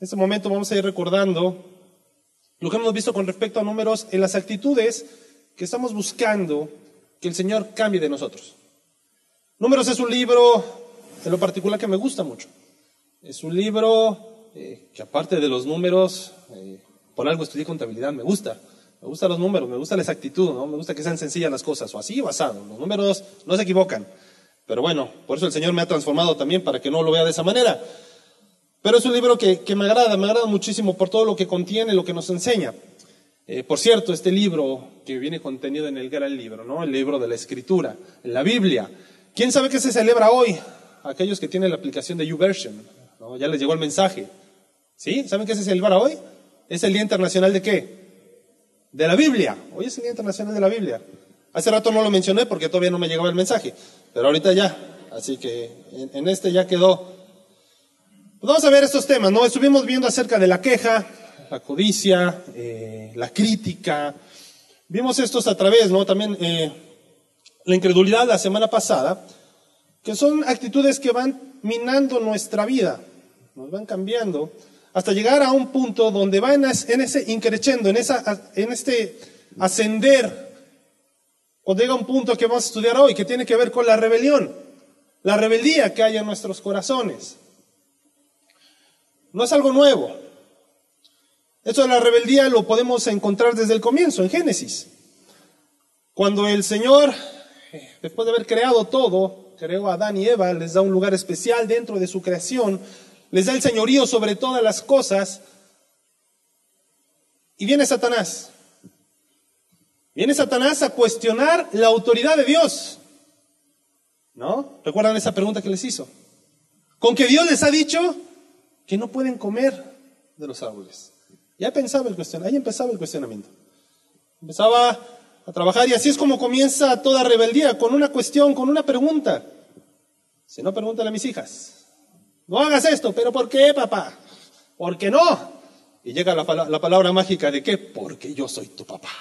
En este momento vamos a ir recordando lo que hemos visto con respecto a números en las actitudes que estamos buscando que el Señor cambie de nosotros. Números es un libro, en lo particular, que me gusta mucho. Es un libro eh, que aparte de los números, eh, por algo estudié contabilidad, me gusta. Me gustan los números, me gusta la exactitud, me gusta que sean sencillas las cosas, o así basado. Los números no se equivocan. Pero bueno, por eso el Señor me ha transformado también para que no lo vea de esa manera. Pero es un libro que, me agrada, me agrada muchísimo por todo lo que contiene, lo que nos enseña. Eh, por cierto, este libro que viene contenido en el gran libro, ¿no? El libro de la Escritura, la Biblia. ¿Quién sabe qué se celebra hoy? Aquellos que tienen la aplicación de YouVersion, ¿no? Ya les llegó el mensaje. ¿Sí? ¿Saben qué se celebra hoy? Es el Día Internacional de qué? De la Biblia. Hoy es el Día Internacional de la Biblia. Hace rato no lo mencioné porque todavía no me llegaba el mensaje, pero ahorita ya. Así que en, este ya quedó. Pues vamos a ver estos temas, ¿no? Estuvimos viendo acerca de la queja, la codicia, eh, la crítica. Vimos estos a través, ¿no? También eh, la incredulidad la semana pasada, que son actitudes que van minando nuestra vida, nos van cambiando, hasta llegar a un punto donde van en ese increchendo, en, esa, en este ascender cuando llega un punto que vamos a estudiar hoy, que tiene que ver con la rebelión, la rebeldía que hay en nuestros corazones. No es algo nuevo. Esto de la rebeldía lo podemos encontrar desde el comienzo, en Génesis. Cuando el Señor, después de haber creado todo, creó a Adán y Eva, les da un lugar especial dentro de su creación, les da el señorío sobre todas las cosas, y viene Satanás Viene Satanás a cuestionar la autoridad de Dios. ¿No? ¿Recuerdan esa pregunta que les hizo? Con que Dios les ha dicho que no pueden comer de los árboles. Ya pensaba el cuestionamiento, ahí empezaba el cuestionamiento. Empezaba a trabajar y así es como comienza toda rebeldía, con una cuestión, con una pregunta. Si no, pregúntale a mis hijas. No hagas esto, pero ¿por qué, papá? ¿Por qué no? Y llega la, la palabra mágica de qué? Porque yo soy tu papá.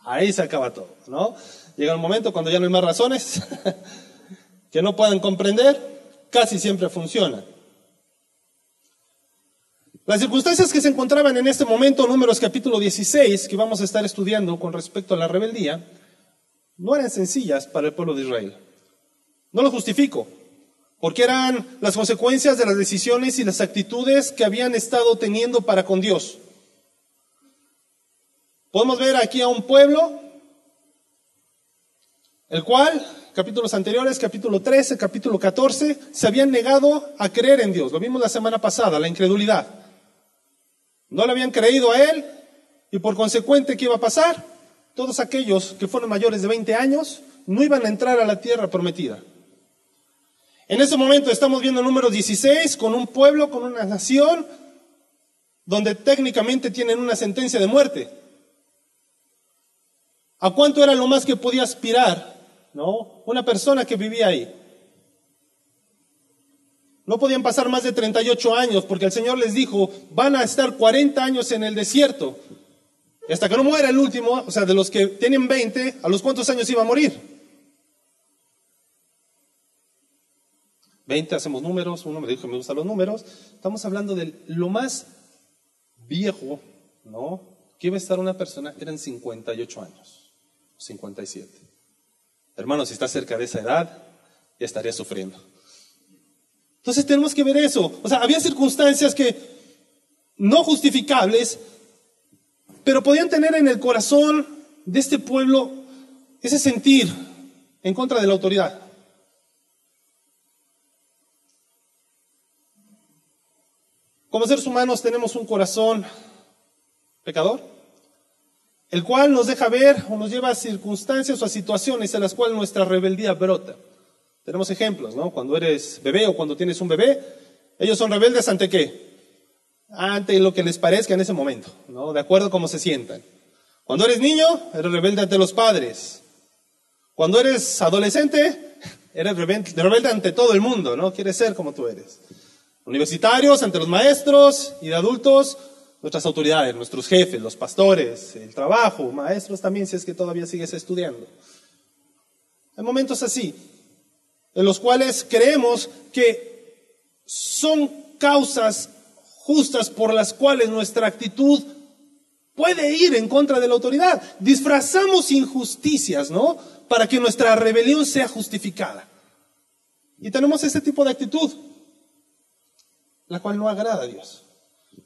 Ahí se acaba todo, ¿no? Llega un momento cuando ya no hay más razones que no puedan comprender, casi siempre funciona. Las circunstancias que se encontraban en este momento, números capítulo 16, que vamos a estar estudiando con respecto a la rebeldía, no eran sencillas para el pueblo de Israel. No lo justifico, porque eran las consecuencias de las decisiones y las actitudes que habían estado teniendo para con Dios. Podemos ver aquí a un pueblo, el cual, capítulos anteriores, capítulo 13, capítulo 14, se habían negado a creer en Dios. Lo vimos la semana pasada, la incredulidad. No le habían creído a Él y por consecuente, ¿qué iba a pasar? Todos aquellos que fueron mayores de 20 años no iban a entrar a la tierra prometida. En ese momento estamos viendo número 16 con un pueblo, con una nación, donde técnicamente tienen una sentencia de muerte. ¿A cuánto era lo más que podía aspirar? ¿No? Una persona que vivía ahí. No podían pasar más de 38 años porque el Señor les dijo, van a estar 40 años en el desierto. Y hasta que no muera el último, o sea, de los que tienen 20, ¿a los cuántos años iba a morir? 20, hacemos números, uno me dijo que me gustan los números. Estamos hablando de lo más viejo, ¿no? Que iba a estar una persona, eran 58 años. 57. Hermano, si está cerca de esa edad, ya estaría sufriendo. Entonces tenemos que ver eso. O sea, había circunstancias que no justificables, pero podían tener en el corazón de este pueblo ese sentir en contra de la autoridad. Como seres humanos tenemos un corazón pecador, el cual nos deja ver o nos lleva a circunstancias o a situaciones en las cuales nuestra rebeldía brota. Tenemos ejemplos, ¿no? Cuando eres bebé o cuando tienes un bebé, ellos son rebeldes ante qué? Ante lo que les parezca en ese momento, ¿no? De acuerdo a cómo se sientan. Cuando eres niño, eres rebelde ante los padres. Cuando eres adolescente, eres rebelde ante todo el mundo, ¿no? Quieres ser como tú eres. Universitarios, ante los maestros y de adultos, nuestras autoridades, nuestros jefes, los pastores, el trabajo, maestros también, si es que todavía sigues estudiando. Hay momentos así, en los cuales creemos que son causas justas por las cuales nuestra actitud puede ir en contra de la autoridad. Disfrazamos injusticias, ¿no? Para que nuestra rebelión sea justificada. Y tenemos ese tipo de actitud, la cual no agrada a Dios.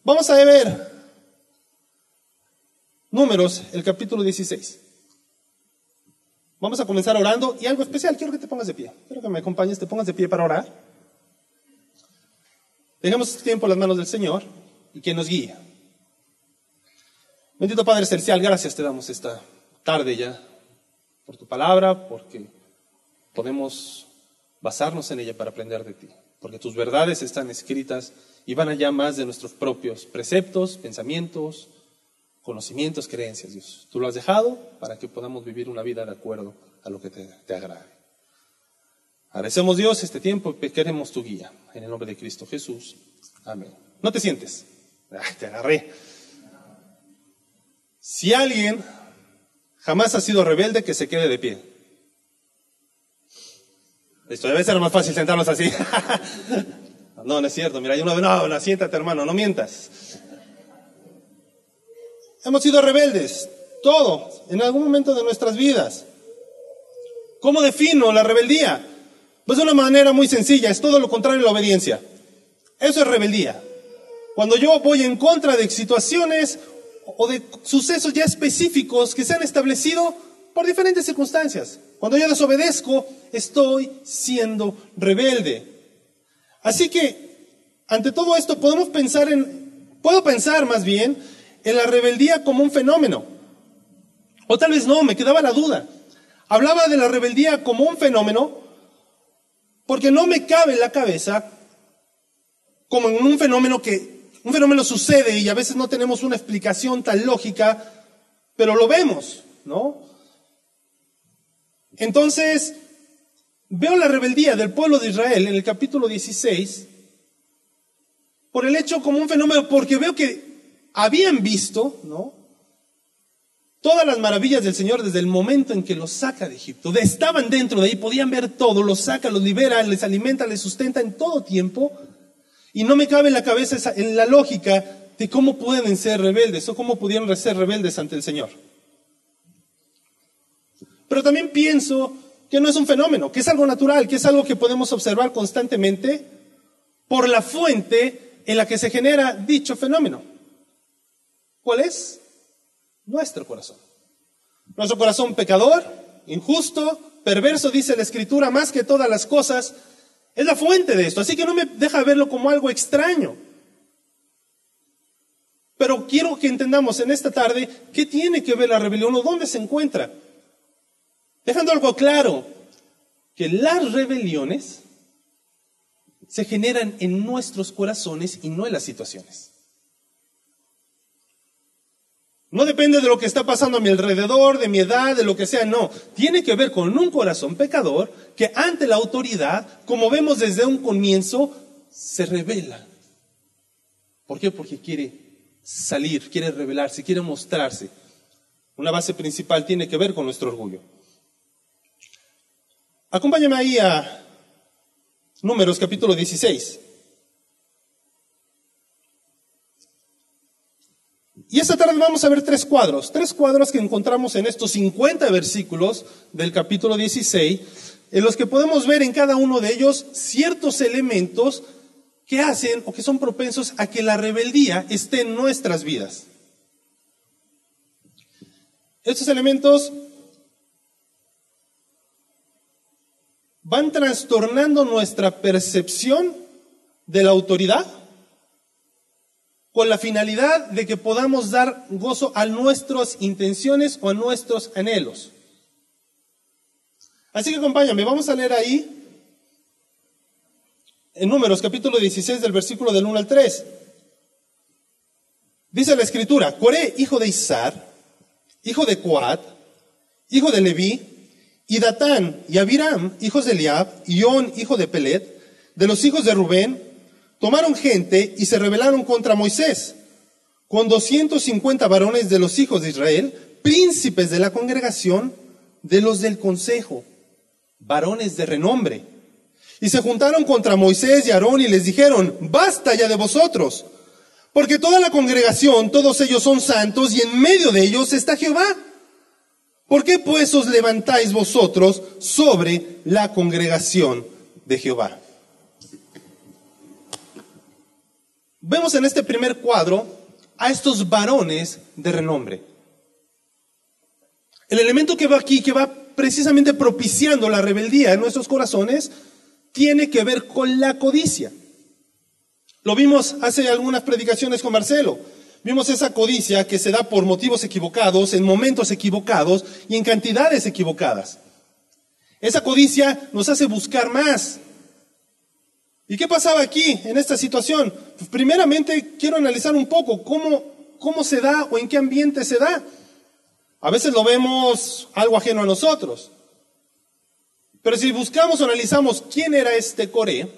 Vamos a ver Números, el capítulo 16. Vamos a comenzar orando y algo especial, quiero que te pongas de pie. Quiero que me acompañes, te pongas de pie para orar. Dejemos este tiempo en las manos del Señor y que nos guíe. Bendito Padre Celestial, gracias te damos esta tarde ya por tu palabra, porque podemos basarnos en ella para aprender de ti, porque tus verdades están escritas y van allá más de nuestros propios preceptos, pensamientos, conocimientos, creencias, Dios. Tú lo has dejado para que podamos vivir una vida de acuerdo a lo que te, agrade. Agradecemos Dios este tiempo y queremos tu guía. En el nombre de Cristo Jesús. Amén. No te sientes. te agarré. Si alguien jamás ha sido rebelde, que se quede de pie. Esto debe ser más fácil sentarnos así. no, no es cierto. Mira, hay uno, no, no, siéntate hermano, no mientas. Hemos sido rebeldes, todos, en algún momento de nuestras vidas. ¿Cómo defino la rebeldía? Pues de una manera muy sencilla, es todo lo contrario a la obediencia. Eso es rebeldía. Cuando yo voy en contra de situaciones o de sucesos ya específicos que se han establecido por diferentes circunstancias. Cuando yo desobedezco, estoy siendo rebelde. Así que, ante todo esto, podemos pensar en, puedo pensar más bien en la rebeldía como un fenómeno. O tal vez no, me quedaba la duda. Hablaba de la rebeldía como un fenómeno porque no me cabe en la cabeza como en un fenómeno que un fenómeno sucede y a veces no tenemos una explicación tan lógica, pero lo vemos, ¿no? Entonces, veo la rebeldía del pueblo de Israel en el capítulo 16 por el hecho como un fenómeno, porque veo que habían visto, ¿no? Todas las maravillas del Señor desde el momento en que los saca de Egipto. Estaban dentro de ahí, podían ver todo, los saca, los libera, les alimenta, les sustenta en todo tiempo. Y no me cabe en la cabeza en la lógica de cómo pueden ser rebeldes o cómo pudieron ser rebeldes ante el Señor. Pero también pienso que no es un fenómeno, que es algo natural, que es algo que podemos observar constantemente por la fuente en la que se genera dicho fenómeno. ¿Cuál es? Nuestro corazón. Nuestro corazón pecador, injusto, perverso, dice la Escritura, más que todas las cosas, es la fuente de esto, así que no me deja verlo como algo extraño. Pero quiero que entendamos en esta tarde qué tiene que ver la rebelión o dónde se encuentra. Dejando algo claro, que las rebeliones se generan en nuestros corazones y no en las situaciones. No depende de lo que está pasando a mi alrededor, de mi edad, de lo que sea, no. Tiene que ver con un corazón pecador que ante la autoridad, como vemos desde un comienzo, se revela. ¿Por qué? Porque quiere salir, quiere revelarse, quiere mostrarse. Una base principal tiene que ver con nuestro orgullo. Acompáñame ahí a Números capítulo 16. Y esta tarde vamos a ver tres cuadros, tres cuadros que encontramos en estos 50 versículos del capítulo 16, en los que podemos ver en cada uno de ellos ciertos elementos que hacen o que son propensos a que la rebeldía esté en nuestras vidas. Estos elementos van trastornando nuestra percepción de la autoridad con la finalidad de que podamos dar gozo a nuestras intenciones o a nuestros anhelos. Así que acompáñame, vamos a leer ahí en Números capítulo 16 del versículo del 1 al 3. Dice la escritura, Coré, hijo de Isar, hijo de Coat, hijo de Leví, y Datán y Abiram, hijos de Eliab, y On, hijo de Pelet, de los hijos de Rubén, tomaron gente y se rebelaron contra Moisés, con 250 varones de los hijos de Israel, príncipes de la congregación, de los del consejo, varones de renombre. Y se juntaron contra Moisés y Aarón y les dijeron, basta ya de vosotros, Porque toda la congregación, todos ellos son santos y en medio de ellos está Jehová. ¿Por qué pues os levantáis vosotros sobre la congregación de Jehová? Vemos en este primer cuadro a estos varones de renombre. El elemento que va aquí, que va precisamente propiciando la rebeldía en nuestros corazones, tiene que ver con la codicia. Lo vimos hace algunas predicaciones con Marcelo. Vimos esa codicia que se da por motivos equivocados, en momentos equivocados y en cantidades equivocadas. Esa codicia nos hace buscar más. ¿Y qué pasaba aquí en esta situación? Pues primeramente quiero analizar un poco cómo, cómo se da o en qué ambiente se da. A veces lo vemos algo ajeno a nosotros. Pero si buscamos o analizamos quién era este Coré,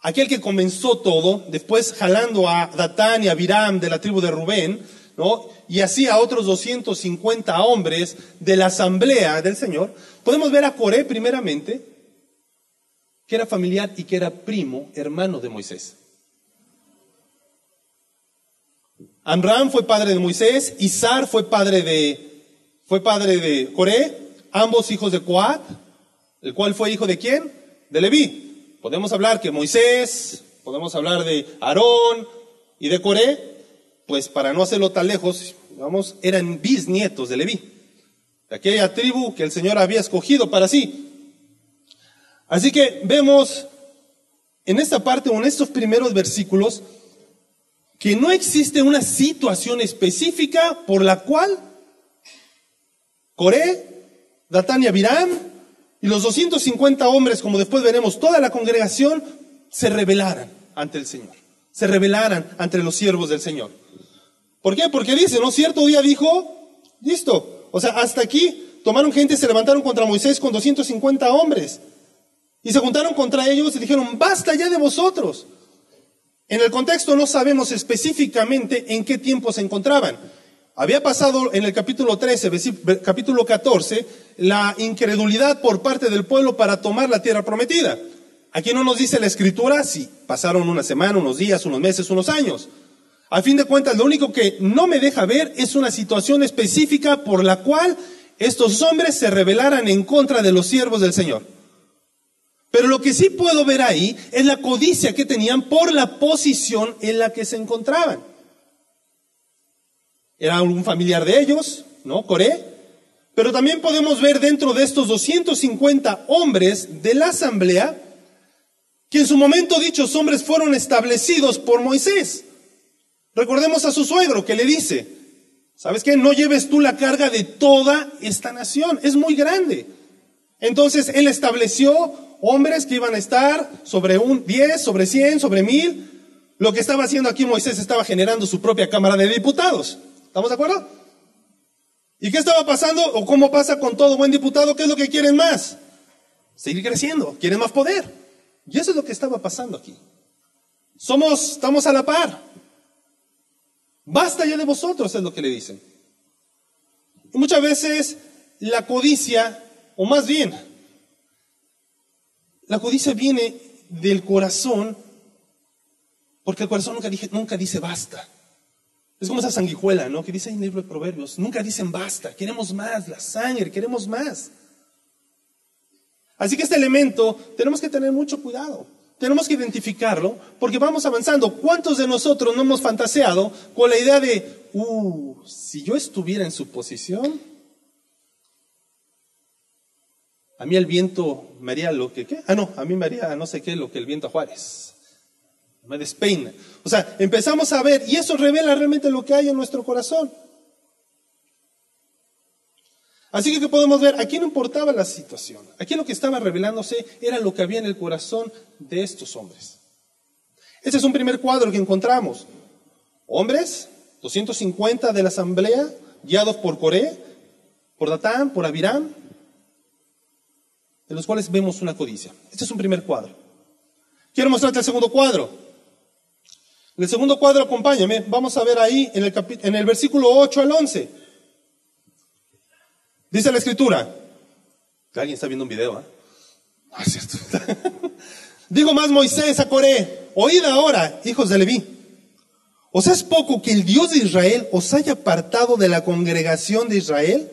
aquel que comenzó todo, después jalando a Datán y a Biram de la tribu de Rubén, ¿no? Y así a otros 250 hombres de la asamblea del Señor, podemos ver a Coré primeramente, que era familiar y que era primo, hermano de Moisés. Amram fue padre de Moisés, Izar fue padre de, fue padre de Coré, ambos hijos de Coat, el cual fue hijo de quién? De Leví. Podemos hablar que Moisés, podemos hablar de Aarón y de Coré, pues para no hacerlo tan lejos, vamos, eran bisnietos de Leví, de aquella tribu que el Señor había escogido para sí. Así que vemos en esta parte o en estos primeros versículos que no existe una situación específica por la cual Coré, Datán y Abiram y los 250 hombres, como después veremos, toda la congregación, se rebelaran ante el Señor. Se rebelaran ante los siervos del Señor. ¿Por qué? Porque dice, ¿no? Cierto día dijo, listo. O sea, hasta aquí tomaron gente se levantaron contra Moisés con 250 hombres. Y se juntaron contra ellos y dijeron, basta ya de vosotros. En el contexto no sabemos específicamente en qué tiempo se encontraban. Había pasado en el capítulo 13, capítulo 14, la incredulidad por parte del pueblo para tomar la tierra prometida. Aquí no nos dice la escritura si pasaron una semana, unos días, unos meses, unos años. A fin de cuentas, lo único que no me deja ver es una situación específica por la cual estos hombres se rebelaran en contra de los siervos del Señor. Pero lo que sí puedo ver ahí es la codicia que tenían por la posición en la que se encontraban era un familiar de ellos, ¿no? Coré. Pero también podemos ver dentro de estos 250 hombres de la asamblea que en su momento dichos hombres fueron establecidos por Moisés. Recordemos a su suegro que le dice, ¿sabes qué? No lleves tú la carga de toda esta nación, es muy grande. Entonces él estableció hombres que iban a estar sobre un 10, sobre 100, sobre 1000. Lo que estaba haciendo aquí Moisés estaba generando su propia Cámara de Diputados. ¿Estamos de acuerdo? ¿Y qué estaba pasando? ¿O cómo pasa con todo buen diputado? ¿Qué es lo que quieren más? Seguir creciendo, quieren más poder. Y eso es lo que estaba pasando aquí. Somos, estamos a la par. Basta ya de vosotros, es lo que le dicen. Y muchas veces la codicia, o más bien, la codicia viene del corazón, porque el corazón nunca, nunca dice basta. Es como esa sanguijuela, ¿no? Que dice en el libro de Proverbios. Nunca dicen basta, queremos más, la sangre, queremos más. Así que este elemento tenemos que tener mucho cuidado. Tenemos que identificarlo porque vamos avanzando. ¿Cuántos de nosotros no hemos fantaseado con la idea de, uh, si yo estuviera en su posición, a mí el viento me haría lo que, ¿qué? Ah, no, a mí me haría no sé qué lo que el viento a Juárez me despeina. O sea, empezamos a ver y eso revela realmente lo que hay en nuestro corazón. Así que, ¿qué podemos ver? Aquí no importaba la situación. Aquí lo que estaba revelándose era lo que había en el corazón de estos hombres. Ese es un primer cuadro que encontramos. Hombres, 250 de la asamblea, guiados por Coré, por Datán, por Abiram, de los cuales vemos una codicia. Este es un primer cuadro. Quiero mostrarte el segundo cuadro. En el segundo cuadro, acompáñame, vamos a ver ahí en el, en el versículo 8 al 11. Dice la escritura, alguien está viendo un video, ¿eh? No. Digo más Moisés a Coré, oíd ahora, hijos de Leví, ¿Os es poco que el Dios de Israel os haya apartado de la congregación de Israel?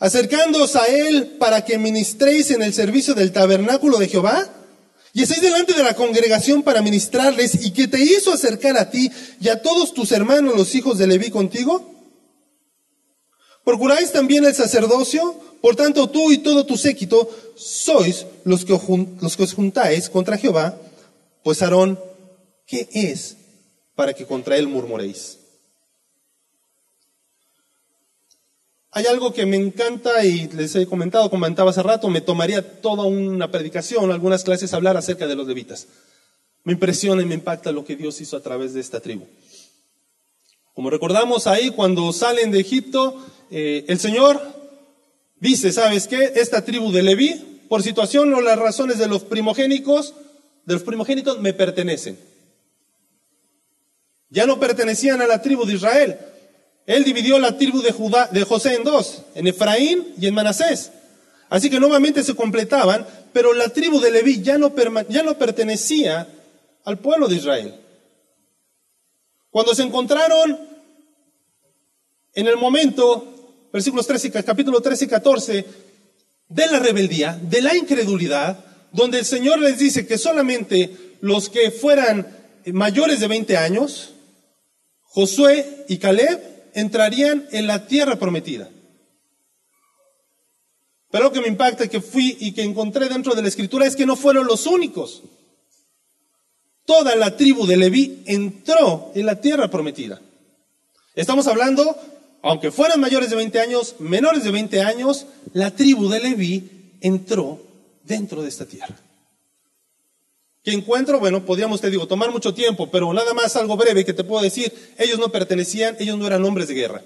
Acercándoos a Él para que ministréis en el servicio del tabernáculo de Jehová? Y estáis delante de la congregación para ministrarles y que te hizo acercar a ti y a todos tus hermanos los hijos de Leví contigo? ¿Procuráis también el sacerdocio? Por tanto, tú y todo tu séquito sois los que, los que os juntáis contra Jehová, pues Aarón, ¿qué es para que contra él murmuréis? Hay algo que me encanta y les he comentado, comentaba hace rato, me tomaría toda una predicación, algunas clases hablar acerca de los levitas. Me impresiona y me impacta lo que Dios hizo a través de esta tribu. Como recordamos ahí, cuando salen de Egipto, eh, el Señor dice, ¿sabes qué? Esta tribu de Leví, por situación o las razones de los primogénicos, de los primogénitos me pertenecen. Ya no pertenecían a la tribu de Israel, él dividió la tribu de, Judá, de José en dos, en Efraín y en Manasés. Así que nuevamente se completaban, pero la tribu de Leví ya no, ya no pertenecía al pueblo de Israel. Cuando se encontraron en el momento, versículos 13, capítulo 13 y 14, de la rebeldía, de la incredulidad, donde el Señor les dice que solamente los que fueran mayores de 20 años, Josué y Caleb, entrarían en la tierra prometida. Pero lo que me impacta que fui y que encontré dentro de la escritura es que no fueron los únicos. Toda la tribu de Leví entró en la tierra prometida. Estamos hablando, aunque fueran mayores de 20 años, menores de 20 años, la tribu de Leví entró dentro de esta tierra. ¿Qué encuentro? Bueno, podríamos, te digo, tomar mucho tiempo, pero nada más algo breve que te puedo decir. Ellos no pertenecían, ellos no eran hombres de guerra.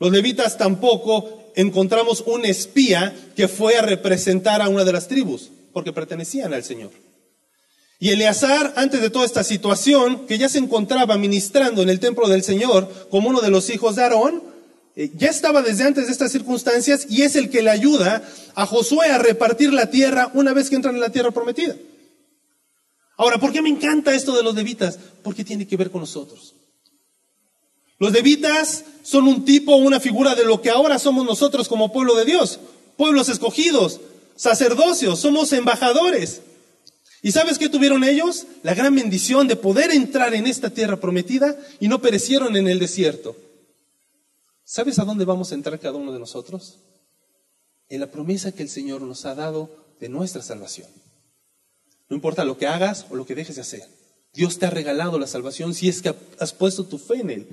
Los levitas tampoco encontramos un espía que fue a representar a una de las tribus, porque pertenecían al Señor. Y Eleazar, antes de toda esta situación, que ya se encontraba ministrando en el templo del Señor como uno de los hijos de Aarón, eh, ya estaba desde antes de estas circunstancias y es el que le ayuda a Josué a repartir la tierra una vez que entran en la tierra prometida. Ahora, ¿por qué me encanta esto de los levitas? Porque tiene que ver con nosotros. Los levitas son un tipo, una figura de lo que ahora somos nosotros como pueblo de Dios, pueblos escogidos, sacerdocios, somos embajadores. ¿Y sabes qué tuvieron ellos? La gran bendición de poder entrar en esta tierra prometida y no perecieron en el desierto. ¿Sabes a dónde vamos a entrar cada uno de nosotros? En la promesa que el Señor nos ha dado de nuestra salvación. No importa lo que hagas o lo que dejes de hacer. Dios te ha regalado la salvación si es que has puesto tu fe en Él.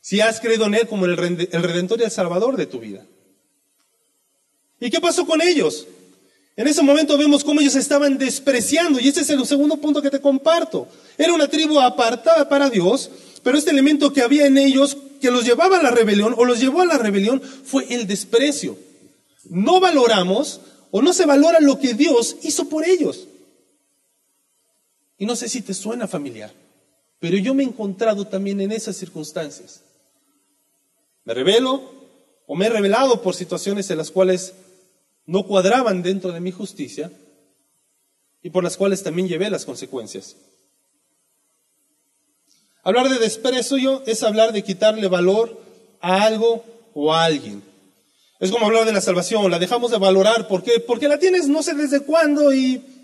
Si has creído en Él como el redentor y el salvador de tu vida. ¿Y qué pasó con ellos? En ese momento vemos cómo ellos estaban despreciando, y ese es el segundo punto que te comparto. Era una tribu apartada para Dios, pero este elemento que había en ellos que los llevaba a la rebelión o los llevó a la rebelión fue el desprecio. No valoramos o no se valora lo que Dios hizo por ellos. Y no sé si te suena familiar, pero yo me he encontrado también en esas circunstancias. Me revelo o me he revelado por situaciones en las cuales no cuadraban dentro de mi justicia y por las cuales también llevé las consecuencias. Hablar de desprecio es hablar de quitarle valor a algo o a alguien. Es como hablar de la salvación, la dejamos de valorar. ¿Por qué? Porque la tienes no sé desde cuándo y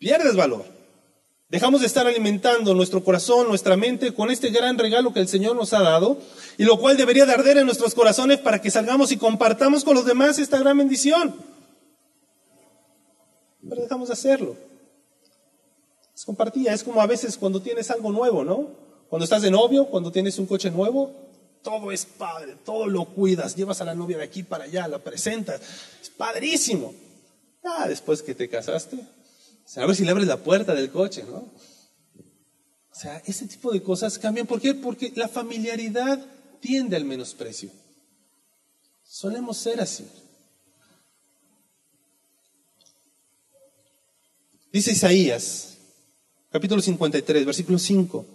pierdes valor. Dejamos de estar alimentando nuestro corazón, nuestra mente con este gran regalo que el Señor nos ha dado y lo cual debería de arder en nuestros corazones para que salgamos y compartamos con los demás esta gran bendición. Pero dejamos de hacerlo. Es compartida, es como a veces cuando tienes algo nuevo, ¿no? Cuando estás de novio, cuando tienes un coche nuevo, todo es padre, todo lo cuidas, llevas a la novia de aquí para allá, la presentas, es padrísimo. Ah, después que te casaste, a ver si le abres la puerta del coche, ¿no? O sea, ese tipo de cosas cambian. ¿Por qué? Porque la familiaridad tiende al menosprecio. Solemos ser así. Dice Isaías, capítulo 53, versículo 5.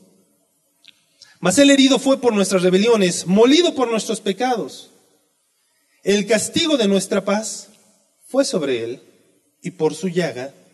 Mas el herido fue por nuestras rebeliones, molido por nuestros pecados. El castigo de nuestra paz fue sobre él, y por su llaga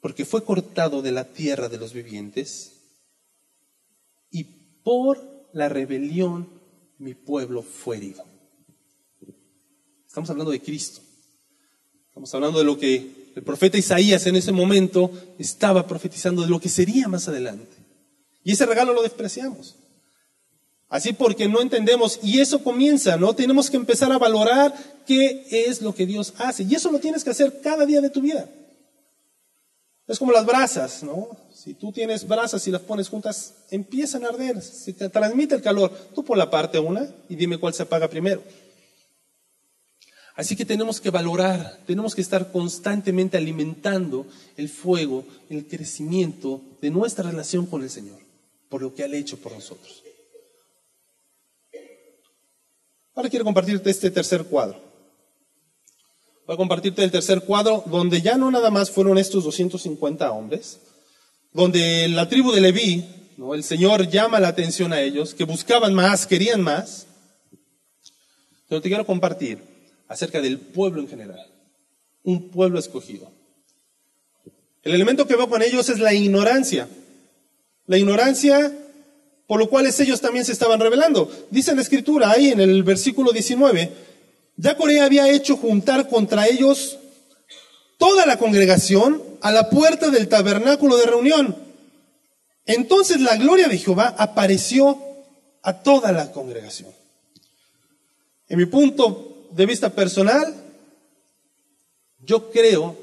Porque fue cortado de la tierra de los vivientes y por la rebelión mi pueblo fue herido. Estamos hablando de Cristo. Estamos hablando de lo que el profeta Isaías en ese momento estaba profetizando de lo que sería más adelante. Y ese regalo lo despreciamos. Así porque no entendemos, y eso comienza, ¿no? Tenemos que empezar a valorar qué es lo que Dios hace. Y eso lo tienes que hacer cada día de tu vida. Es como las brasas, ¿no? Si tú tienes brasas y las pones juntas, empiezan a arder, se te transmite el calor. Tú por la parte una y dime cuál se apaga primero. Así que tenemos que valorar, tenemos que estar constantemente alimentando el fuego, el crecimiento de nuestra relación con el Señor, por lo que ha hecho por nosotros. Ahora quiero compartirte este tercer cuadro. Voy a compartirte el tercer cuadro donde ya no nada más fueron estos 250 hombres, donde la tribu de Leví, el Señor llama la atención a ellos, que buscaban más, querían más. Pero te quiero compartir acerca del pueblo en general, un pueblo escogido. El elemento que veo con ellos es la ignorancia. La ignorancia por lo cual ellos también se estaban rebelando. Dice la escritura ahí en el versículo 19, ya Corea había hecho juntar contra ellos toda la congregación a la puerta del tabernáculo de reunión. Entonces la gloria de Jehová apareció a toda la congregación. En mi punto de vista personal, yo creo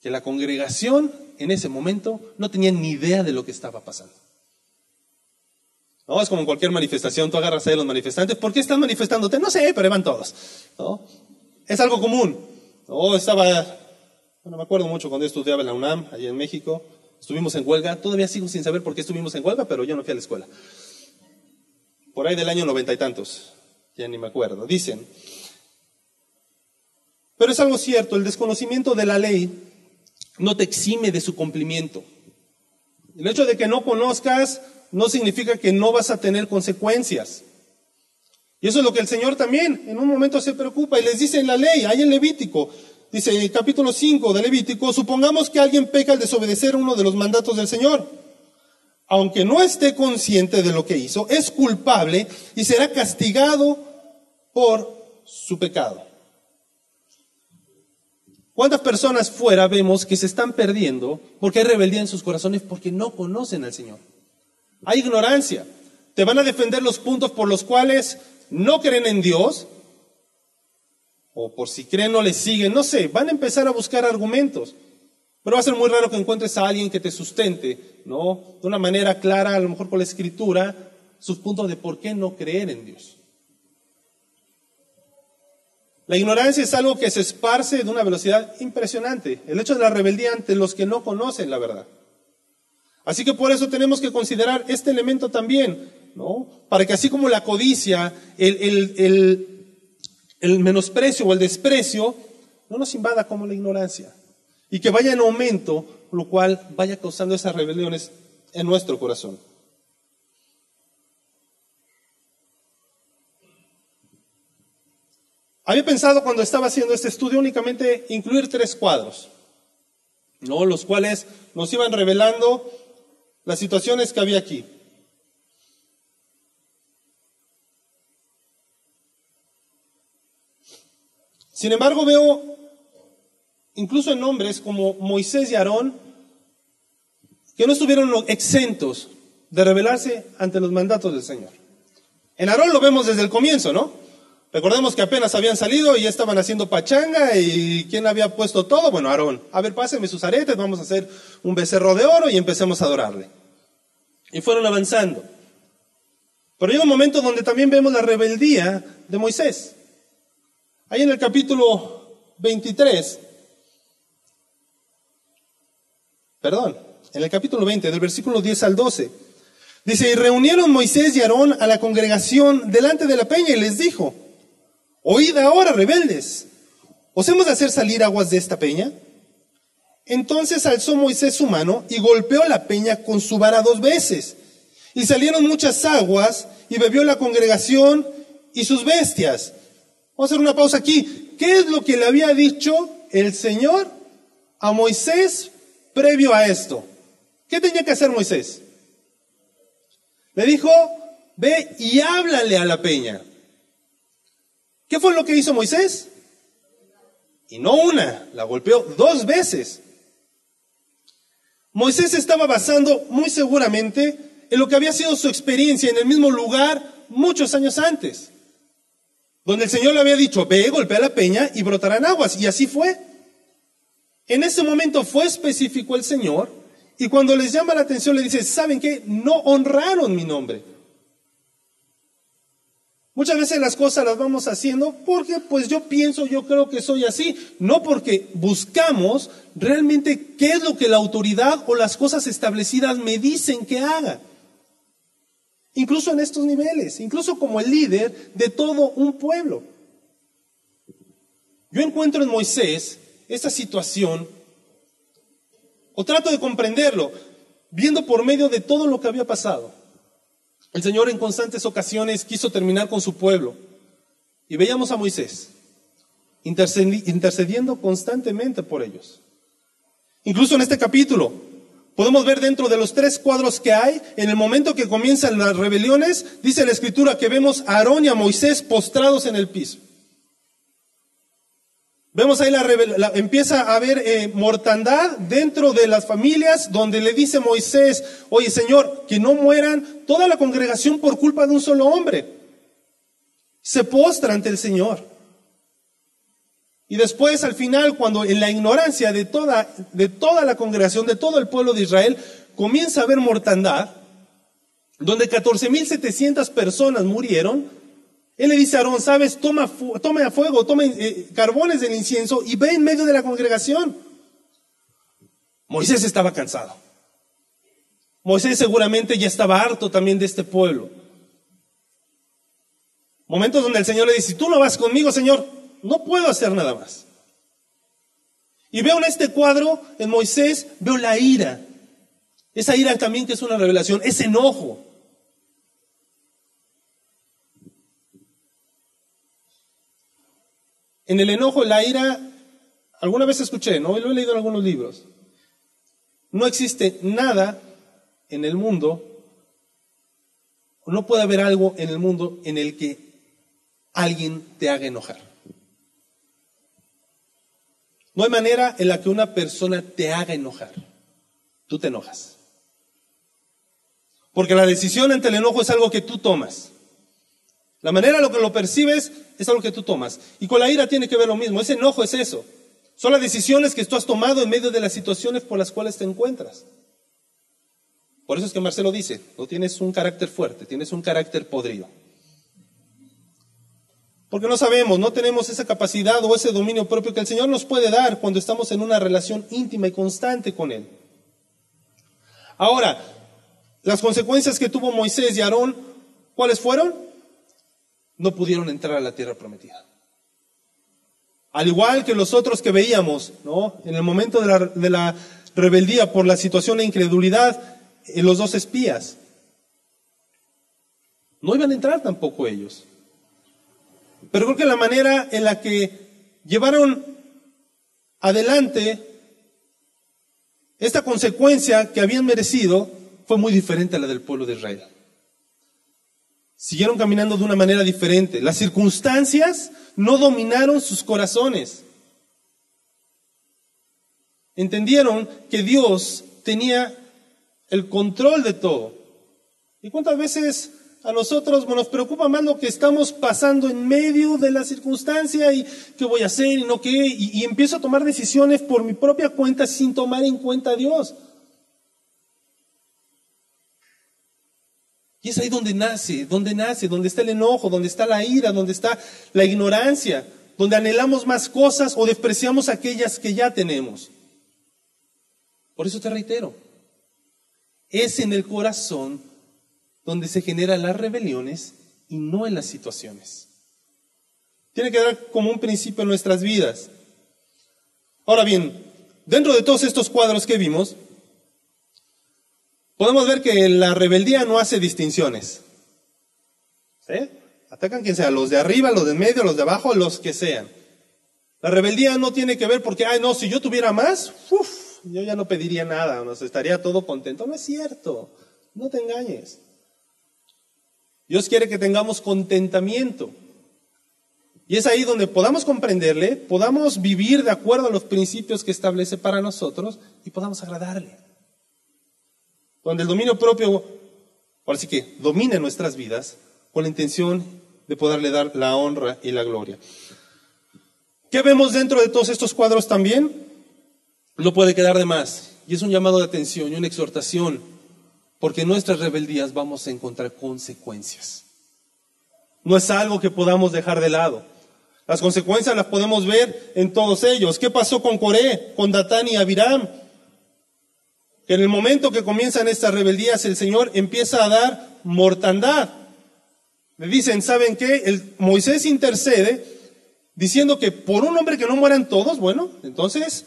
que la congregación en ese momento no tenía ni idea de lo que estaba pasando. ¿No? Es como en cualquier manifestación, tú agarras a los manifestantes, ¿por qué están manifestándote? No sé, pero van todos. Es algo común. ¿no? Estaba, bueno, me acuerdo mucho cuando estudiaba en la UNAM, allí en México, estuvimos en huelga, todavía sigo sin saber por qué estuvimos en huelga, pero yo no fui a la escuela. Por ahí del año noventa y tantos, ya ni me acuerdo. Dicen, pero es algo cierto, el desconocimiento de la ley no te exime de su cumplimiento. El hecho de que no conozcas no significa que no vas a tener consecuencias. Y eso es lo que el Señor también en un momento se preocupa y les dice en la ley, hay en Levítico, dice en el capítulo 5 de Levítico, supongamos que alguien peca al desobedecer uno de los mandatos del Señor. Aunque no esté consciente de lo que hizo, es culpable y será castigado por su pecado. ¿Cuántas personas fuera vemos que se están perdiendo porque hay rebeldía en sus corazones porque no conocen al Señor? Hay ignorancia. Te van a defender los puntos por los cuales no creen en Dios, o por si creen no les siguen, no sé, van a empezar a buscar argumentos. Pero va a ser muy raro que encuentres a alguien que te sustente, ¿no? De una manera clara, a lo mejor con la escritura, sus puntos de por qué no creer en Dios. La ignorancia es algo que se esparce de una velocidad impresionante. El hecho de la rebeldía ante los que no conocen la verdad. Así que por eso tenemos que considerar este elemento también, ¿no? Para que así como la codicia, el, el menosprecio o el desprecio, no nos invada como la ignorancia. Y que vaya en aumento, lo cual vaya causando esas rebeliones en nuestro corazón. Había pensado cuando estaba haciendo este estudio únicamente incluir tres cuadros, ¿no? los cuales nos iban revelando las situaciones que había aquí. Sin embargo, veo incluso en nombres como Moisés y Aarón que no estuvieron exentos de rebelarse ante los mandatos del Señor. En Aarón lo vemos desde el comienzo, ¿no? Recordemos que apenas habían salido y ya estaban haciendo pachanga y ¿quién había puesto todo? Bueno, Aarón. A ver, pásenme sus aretes, vamos a hacer un becerro de oro y empecemos a adorarle. Y fueron avanzando. Pero llega un momento donde también vemos la rebeldía de Moisés. Ahí en el capítulo 23, perdón, en el capítulo 20, del versículo 10 al 12. Dice, y reunieron Moisés y Aarón a la congregación delante de la peña y les dijo, oíd ahora, rebeldes, ¿os hemos de hacer salir aguas de esta peña? Entonces alzó Moisés su mano y golpeó la peña con su vara dos veces. Y salieron muchas aguas y bebió la congregación y sus bestias. Vamos a hacer una pausa aquí. ¿Qué es lo que le había dicho el Señor a Moisés previo a esto? ¿Qué tenía que hacer Moisés? Le dijo, ve y háblale a la peña. ¿Qué fue lo que hizo Moisés? Y no una, la golpeó dos veces. Moisés estaba basando muy seguramente en lo que había sido su experiencia en el mismo lugar muchos años antes, donde el Señor le había dicho, ve, golpea la peña y brotarán aguas, y así fue. En ese momento fue específico el Señor, y cuando les llama la atención le dice, ¿saben qué? No honraron mi nombre. Muchas veces las cosas las vamos haciendo porque pues yo pienso, yo creo que soy así, no porque buscamos realmente qué es lo que la autoridad o las cosas establecidas me dicen que haga. Incluso en estos niveles, incluso como el líder de todo un pueblo. Yo encuentro en Moisés esta situación, o trato de comprenderlo, viendo por medio de todo lo que había pasado. El Señor en constantes ocasiones quiso terminar con su pueblo. Y veíamos a Moisés intercediendo constantemente por ellos. Incluso en este capítulo podemos ver dentro de los tres cuadros que hay, en el momento que comienzan las rebeliones, dice la escritura que vemos a Aarón y a Moisés postrados en el piso. Vemos ahí la, empieza a haber eh, mortandad dentro de las familias donde le dice Moisés, oye Señor, que no mueran toda la congregación por culpa de un solo hombre. Se postra ante el Señor. Y después, al final, cuando en la ignorancia de toda, de toda la congregación, de todo el pueblo de Israel, comienza a haber mortandad, donde 14.700 personas murieron, él le dice a Aarón, sabes, toma, tome a fuego, tome eh, carbones del incienso y ve en medio de la congregación. Moisés estaba cansado. Moisés seguramente ya estaba harto también de este pueblo. Momentos donde el Señor le dice, si tú no vas conmigo, Señor, no puedo hacer nada más. Y veo en este cuadro, en Moisés, veo la ira. Esa ira también que es una revelación, ese enojo. En el enojo, la ira, alguna vez escuché, ¿no? Lo he leído en algunos libros. No existe nada en el mundo, no puede haber algo en el mundo en el que alguien te haga enojar. No hay manera en la que una persona te haga enojar. Tú te enojas. Porque la decisión ante el enojo es algo que tú tomas. La manera en la que lo percibes es algo que tú tomas. Y con la ira tiene que ver lo mismo. Ese enojo es eso. Son las decisiones que tú has tomado en medio de las situaciones por las cuales te encuentras. Por eso es que Marcelo dice, no tienes un carácter fuerte, tienes un carácter podrido. Porque no sabemos, no tenemos esa capacidad o ese dominio propio que el Señor nos puede dar cuando estamos en una relación íntima y constante con Él. Ahora, las consecuencias que tuvo Moisés y Aarón, ¿cuáles fueron? No pudieron entrar a la tierra prometida. Al igual que los otros que veíamos, ¿no? En el momento de la, de la rebeldía por la situación de incredulidad, en los dos espías, no iban a entrar tampoco ellos. Pero creo que la manera en la que llevaron adelante esta consecuencia que habían merecido fue muy diferente a la del pueblo de Israel siguieron caminando de una manera diferente. Las circunstancias no dominaron sus corazones. Entendieron que Dios tenía el control de todo. ¿Y cuántas veces a nosotros nos preocupa más lo que estamos pasando en medio de la circunstancia y qué voy a hacer y no qué? Y, y empiezo a tomar decisiones por mi propia cuenta sin tomar en cuenta a Dios. Y es ahí donde nace, donde nace, donde está el enojo, donde está la ira, donde está la ignorancia, donde anhelamos más cosas o despreciamos aquellas que ya tenemos. Por eso te reitero, Es en el corazón donde se generan las rebeliones y no en las situaciones. Tiene que dar como un principio en nuestras vidas. Ahora bien, dentro de todos estos cuadros que vimos, podemos ver que la rebeldía no hace distinciones. Atacan quien sea, los de arriba, los de medio, los de abajo, los que sean. La rebeldía no tiene que ver porque, ay, no, si yo tuviera más, yo ya no pediría nada, nos estaría todo contento. No es cierto, no te engañes. Dios quiere que tengamos contentamiento. Y es ahí donde podamos comprenderle, podamos vivir de acuerdo a los principios que establece para nosotros y podamos agradarle. Donde el dominio propio, ahora sí que domine nuestras vidas con la intención de poderle dar la honra y la gloria. ¿Qué vemos dentro de todos estos cuadros también? No puede quedar de más. Y es un llamado de atención y una exhortación, porque nuestras rebeldías vamos a encontrar consecuencias. No es algo que podamos dejar de lado. Las consecuencias las podemos ver en todos ellos. ¿Qué pasó con Coré, con Datán y Abiram? En el momento que comienzan estas rebeldías, el Señor empieza a dar mortandad. Le dicen, ¿saben qué? El, Moisés intercede diciendo que por un hombre que no mueran todos, bueno, entonces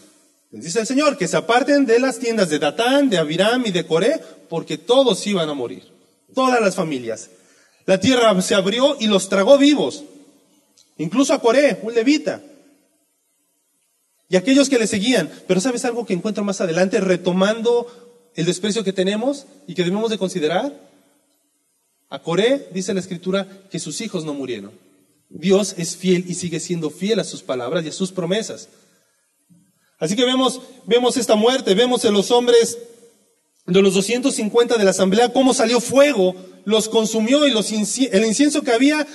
les dice el Señor que se aparten de las tiendas de Datán, de Abiram y de Coré, porque todos iban a morir, todas las familias. La tierra se abrió y los tragó vivos, incluso a Coré, un levita, y aquellos que le seguían. Pero ¿sabes algo que encuentro más adelante, retomando el desprecio que tenemos y que debemos de considerar? A Coré dice la escritura que sus hijos no murieron. Dios es fiel y sigue siendo fiel a sus palabras y a sus promesas. Así que vemos, vemos esta muerte, vemos en los hombres de los 250 de la asamblea cómo salió fuego, los consumió y los el incienso que había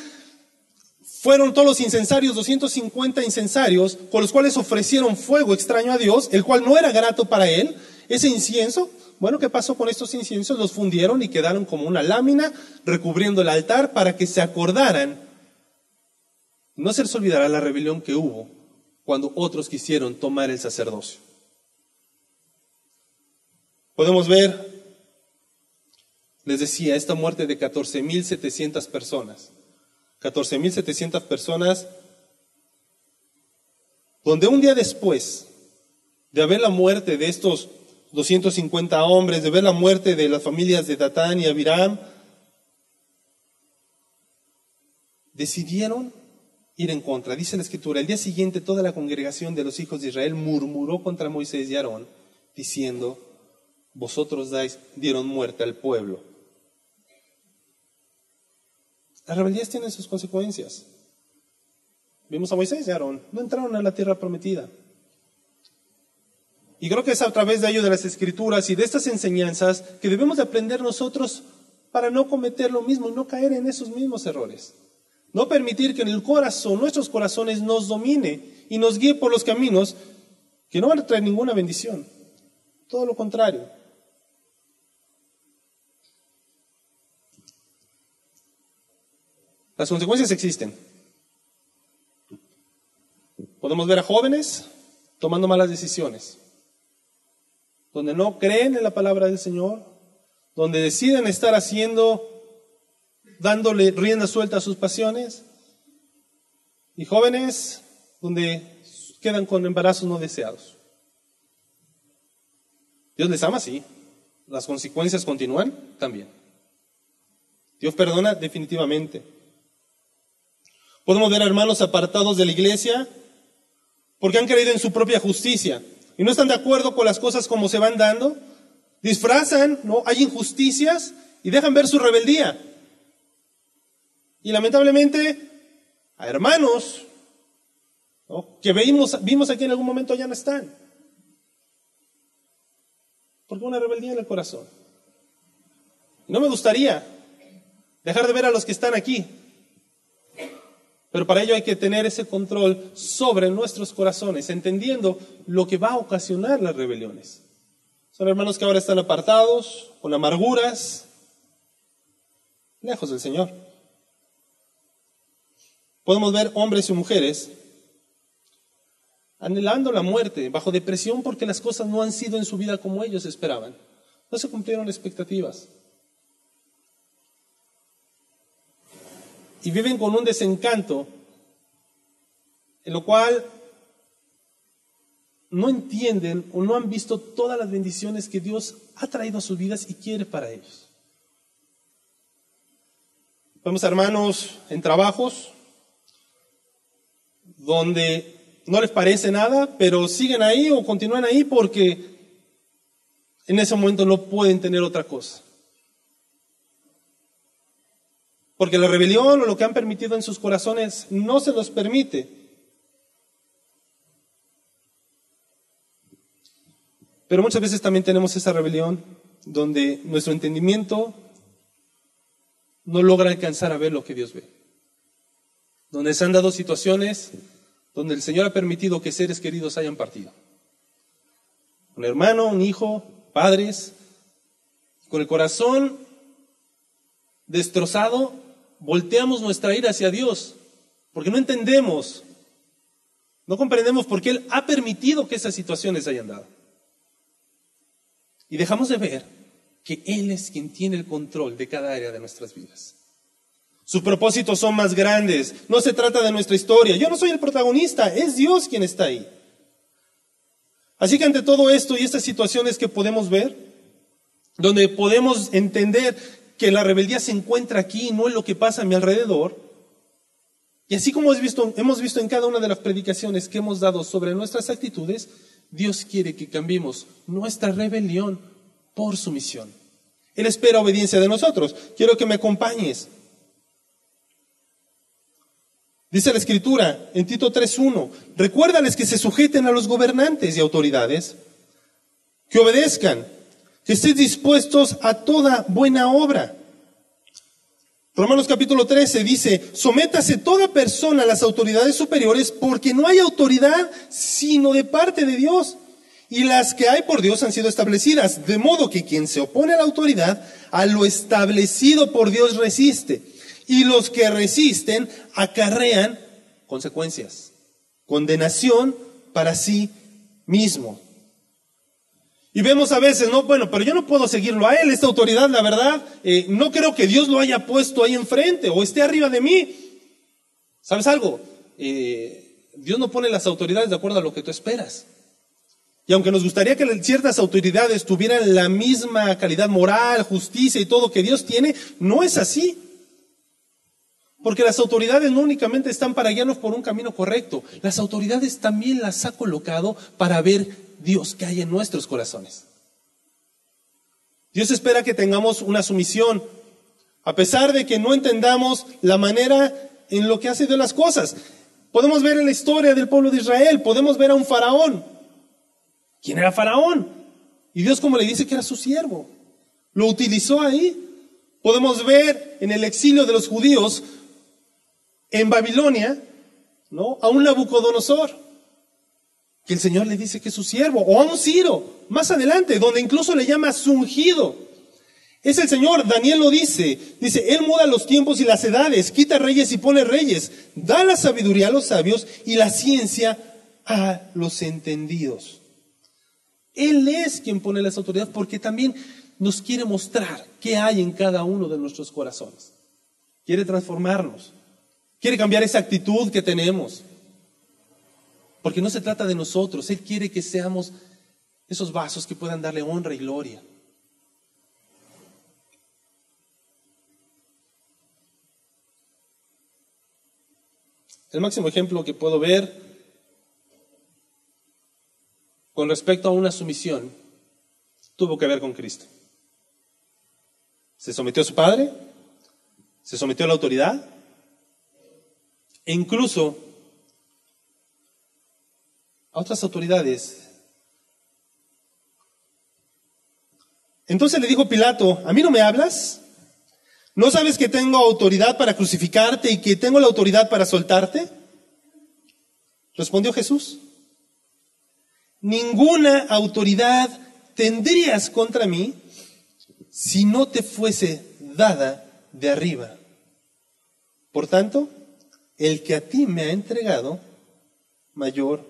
fueron todos los incensarios, 250 incensarios, con los cuales ofrecieron fuego extraño a Dios, el cual no era grato para él. Ese incienso, bueno, ¿qué pasó con estos inciensos? Los fundieron y quedaron como una lámina recubriendo el altar para que se acordaran no se les olvidará la rebelión que hubo cuando otros quisieron tomar el sacerdocio. Podemos ver, les decía, esta muerte de 14.700 personas. 14.700 personas donde un día después de haber la muerte de estos 250 hombres, de ver la muerte de las familias de Datán y Abiram, decidieron ir en contra. Dice la escritura, el día siguiente toda la congregación de los hijos de Israel murmuró contra Moisés y Aarón, diciendo, vosotros dais, dieron muerte al pueblo. Las rebeldías tienen sus consecuencias. Vimos a Moisés y Aarón, no entraron a la tierra prometida. Y creo que es a través de ello de las escrituras y de estas enseñanzas que debemos de aprender nosotros para no cometer lo mismo y no caer en esos mismos errores. No permitir que en el corazón, nuestros corazones, nos domine y nos guíe por los caminos que no van a traer ninguna bendición. Todo lo contrario. Las consecuencias existen. Podemos ver a jóvenes tomando malas decisiones, donde no creen en la palabra del Señor, donde deciden estar haciendo dándole rienda suelta a sus pasiones. Y jóvenes donde quedan con embarazos no deseados. Dios les ama, sí. Las consecuencias continúan también. Dios perdona definitivamente. Podemos ver hermanos apartados de la iglesia porque han creído en su propia justicia y no están de acuerdo con las cosas como se van dando. Disfrazan, ¿no? Hay injusticias y dejan ver su rebeldía. Y lamentablemente a hermanos que vimos, vimos aquí en algún momento ya no están. Porque una rebeldía en el corazón. No me gustaría dejar de ver a los que están aquí. Pero para ello hay que tener ese control sobre nuestros corazones, entendiendo lo que va a ocasionar las rebeliones. Son hermanos que ahora están apartados, con amarguras, lejos del Señor podemos ver hombres y mujeres anhelando la muerte, bajo depresión porque las cosas no han sido en su vida como ellos esperaban. No se cumplieron expectativas. Y viven con un desencanto en lo cual no entienden o no han visto todas las bendiciones que Dios ha traído a sus vidas y quiere para ellos. Vemos hermanos en trabajos donde no les parece nada, pero siguen ahí o continúan ahí porque en ese momento no pueden tener otra cosa. Porque la rebelión o lo que han permitido en sus corazones no se los permite. Pero muchas veces también tenemos esa rebelión donde nuestro entendimiento no logra alcanzar a ver lo que Dios ve. Donde se han dado situaciones donde el Señor ha permitido que seres queridos hayan partido. Un hermano, un hijo, padres, con el corazón destrozado, volteamos nuestra ira hacia Dios, porque no entendemos, no comprendemos por qué Él ha permitido que esas situaciones hayan dado. Y dejamos de ver que Él es quien tiene el control de cada área de nuestras vidas. Sus propósitos son más grandes. No se trata de nuestra historia. Yo no soy el protagonista, es Dios quien está ahí. Así que ante todo esto y estas situaciones que podemos ver, donde podemos entender que la rebeldía se encuentra aquí y no en lo que pasa a mi alrededor, y así como hemos visto, en cada una de las predicaciones que hemos dado sobre nuestras actitudes, Dios quiere que cambiemos nuestra rebelión por sumisión. Él espera obediencia de nosotros. Quiero que me acompañes. Dice la escritura en Tito 3.1, recuérdales que se sujeten a los gobernantes y autoridades, que obedezcan, que estén dispuestos a toda buena obra. Romanos capítulo 13 dice, sométase toda persona a las autoridades superiores porque no hay autoridad sino de parte de Dios. Y las que hay por Dios han sido establecidas, de modo que quien se opone a la autoridad, a lo establecido por Dios resiste y los que resisten acarrean consecuencias, condenación para sí mismo. Y vemos a veces, no, bueno, pero yo no puedo seguirlo a él, esta autoridad, la verdad, eh, no creo que Dios lo haya puesto ahí enfrente o esté arriba de mí. ¿Sabes algo? Eh, Dios no pone las autoridades de acuerdo a lo que tú esperas. Y aunque nos gustaría que ciertas autoridades tuvieran la misma calidad moral, justicia y todo que Dios tiene, no es así. Porque las autoridades no únicamente están para guiarnos por un camino correcto, las autoridades también las ha colocado para ver Dios que hay en nuestros corazones. Dios espera que tengamos una sumisión, a pesar de que no entendamos la manera en lo que hace de las cosas. Podemos ver en la historia del pueblo de Israel, podemos ver a un faraón. ¿Quién era faraón? Y Dios como le dice que era su siervo. Lo utilizó ahí. Podemos ver en el exilio de los judíos en Babilonia, ¿no? A un Nabucodonosor, que el Señor le dice que es su siervo, o a un Ciro, más adelante, donde incluso le llama ungido. Es el Señor, Daniel lo dice, dice, Él muda los tiempos y las edades, quita reyes y pone reyes, da la sabiduría a los sabios y la ciencia a los entendidos. Él es quien pone las autoridades porque también nos quiere mostrar qué hay en cada uno de nuestros corazones. Quiere transformarnos. Quiere cambiar esa actitud que tenemos. Porque no se trata de nosotros. Él quiere que seamos esos vasos que puedan darle honra y gloria. El máximo ejemplo que puedo ver con respecto a una sumisión tuvo que ver con Cristo. Se sometió a su Padre, se sometió a la autoridad, e incluso a otras autoridades. Entonces le dijo Pilato, ¿a mí no me hablas? ¿No sabes que tengo autoridad para crucificarte y que tengo la autoridad para soltarte? Respondió Jesús, ninguna autoridad tendrías contra mí si no te fuese dada de arriba. Por tanto, el que a ti me ha entregado, mayor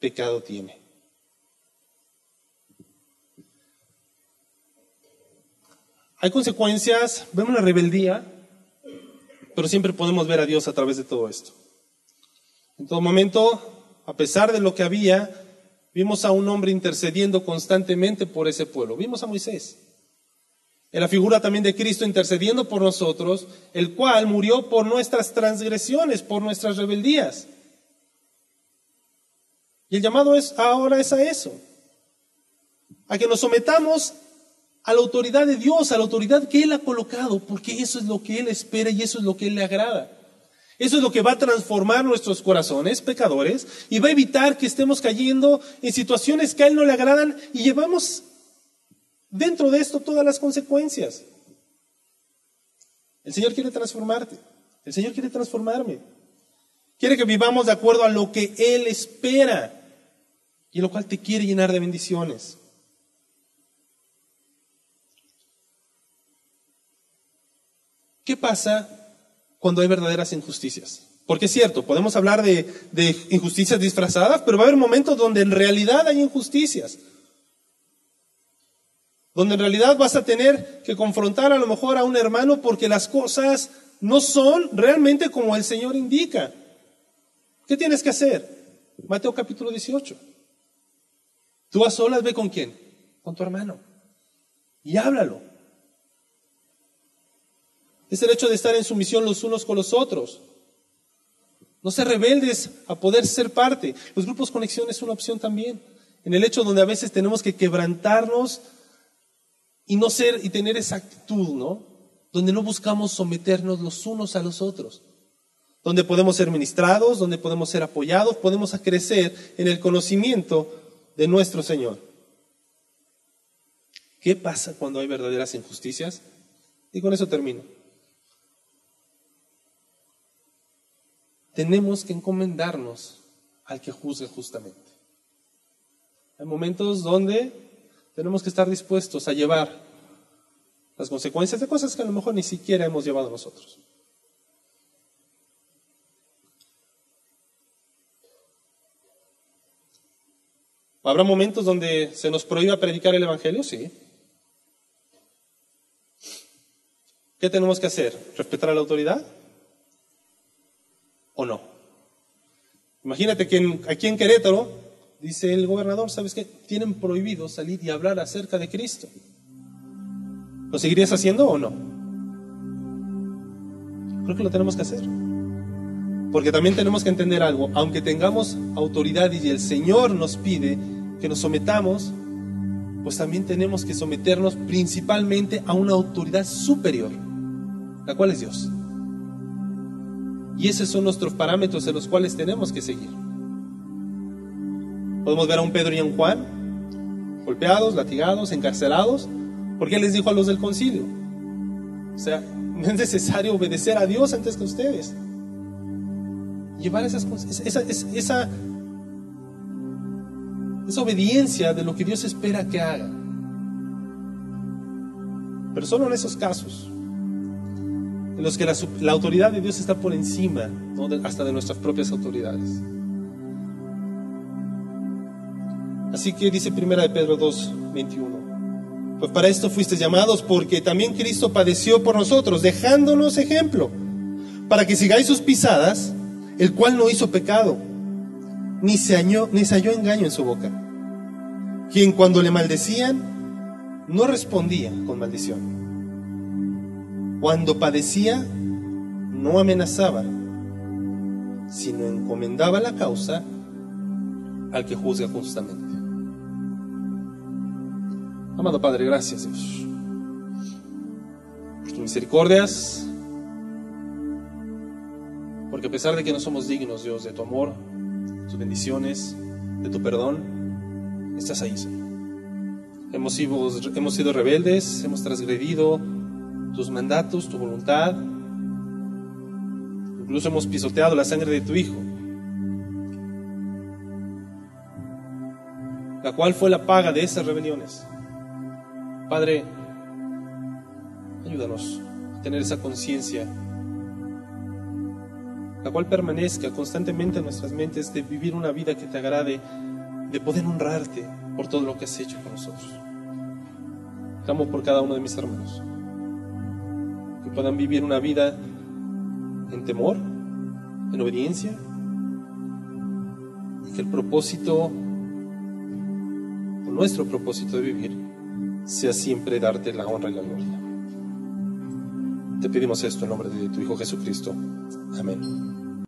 pecado tiene. hay consecuencias, vemos la rebeldía, pero siempre podemos ver a Dios a través de todo esto. En todo momento, a pesar de lo que había, vimos a un hombre intercediendo constantemente por ese pueblo. Vimos a Moisés. En la figura también de Cristo intercediendo por nosotros, el cual murió por nuestras transgresiones, por nuestras rebeldías. Y el llamado es, ahora es a eso, a que nos sometamos a la autoridad de Dios, a la autoridad que Él ha colocado, porque eso es lo que Él espera y eso es lo que Él le agrada. Eso es lo que va a transformar nuestros corazones pecadores y va a evitar que estemos cayendo en situaciones que a Él no le agradan y llevamos dentro de esto todas las consecuencias. El Señor quiere transformarte, el Señor quiere transformarme. Quiere que vivamos de acuerdo a lo que Él espera y lo cual te quiere llenar de bendiciones. ¿Qué pasa cuando hay verdaderas injusticias? Porque es cierto, podemos hablar de, de, injusticias disfrazadas, pero va a haber momentos donde en realidad hay injusticias. Donde en realidad vas a tener que confrontar a lo mejor a un hermano porque las cosas no son realmente como el Señor indica. ¿Qué tienes que hacer? Mateo capítulo 18. Tú a solas ve con quién? Con tu hermano. Y háblalo. Es el hecho de estar en sumisión los unos con los otros. No ser rebeldes a poder ser parte. Los grupos conexión es una opción también. En el hecho donde a veces tenemos que quebrantarnos y no ser y tener esa actitud, ¿no? Donde no buscamos someternos los unos a los otros. Donde podemos ser ministrados, donde podemos ser apoyados, podemos crecer en el conocimiento de nuestro Señor. ¿Qué pasa cuando hay verdaderas injusticias? Y con eso termino. tenemos que encomendarnos al que juzgue justamente. Hay momentos donde tenemos que estar dispuestos a llevar las consecuencias de cosas que a lo mejor ni siquiera hemos llevado nosotros. ¿Habrá momentos donde se nos prohíba predicar el Evangelio? Sí. ¿Qué tenemos que hacer? ¿Respetar a la autoridad? o no. Imagínate que aquí en Querétaro, dice el gobernador, ¿sabes qué? Tienen prohibido salir y hablar acerca de Cristo. ¿Lo seguirías haciendo o no? Creo que lo tenemos que hacer. Porque también tenemos que entender algo, aunque tengamos autoridad y el Señor nos pide que nos sometamos, pues también tenemos que someternos principalmente a una autoridad superior, la cual es Dios. Y esos son nuestros parámetros en los cuales tenemos que seguir. Podemos ver a un Pedro y a un Juan golpeados, latigados, encarcelados, porque Él les dijo a los del concilio. O sea, no es necesario obedecer a Dios antes que ustedes. Llevar esas, esa, esa, esa, esa obediencia de lo que Dios espera que haga. Pero solo en esos casos en los que la, autoridad de Dios está por encima hasta de nuestras propias autoridades. Así que dice primera de Pedro 2, 21. Pues para esto fuisteis llamados porque también Cristo padeció por nosotros, dejándonos ejemplo, para que sigáis sus pisadas, el cual no hizo pecado, ni se, halló, ni se halló engaño en su boca, quien cuando le maldecían, no respondía con maldición cuando padecía, no amenazaba, sino encomendaba la causa al que juzga justamente. Amado Padre, gracias Dios por tus misericordias, porque a pesar de que no somos dignos, Dios, de tu amor, tus bendiciones, de tu perdón, estás ahí, Señor. Hemos sido, hemos sido rebeldes, hemos transgredido tus mandatos, tu voluntad. Incluso hemos pisoteado la sangre de tu Hijo, la cual fue la paga de esas rebeliones. Padre, ayúdanos a tener esa conciencia, la cual permanezca constantemente en nuestras mentes de vivir una vida que te agrade, de poder honrarte por todo lo que has hecho con nosotros. Clamo por cada uno de mis hermanos. que puedan vivir una vida en temor, en obediencia, y que el propósito, o nuestro propósito de vivir, sea siempre darte la honra y la gloria. Te pedimos esto en nombre de tu Hijo Jesucristo. Amén.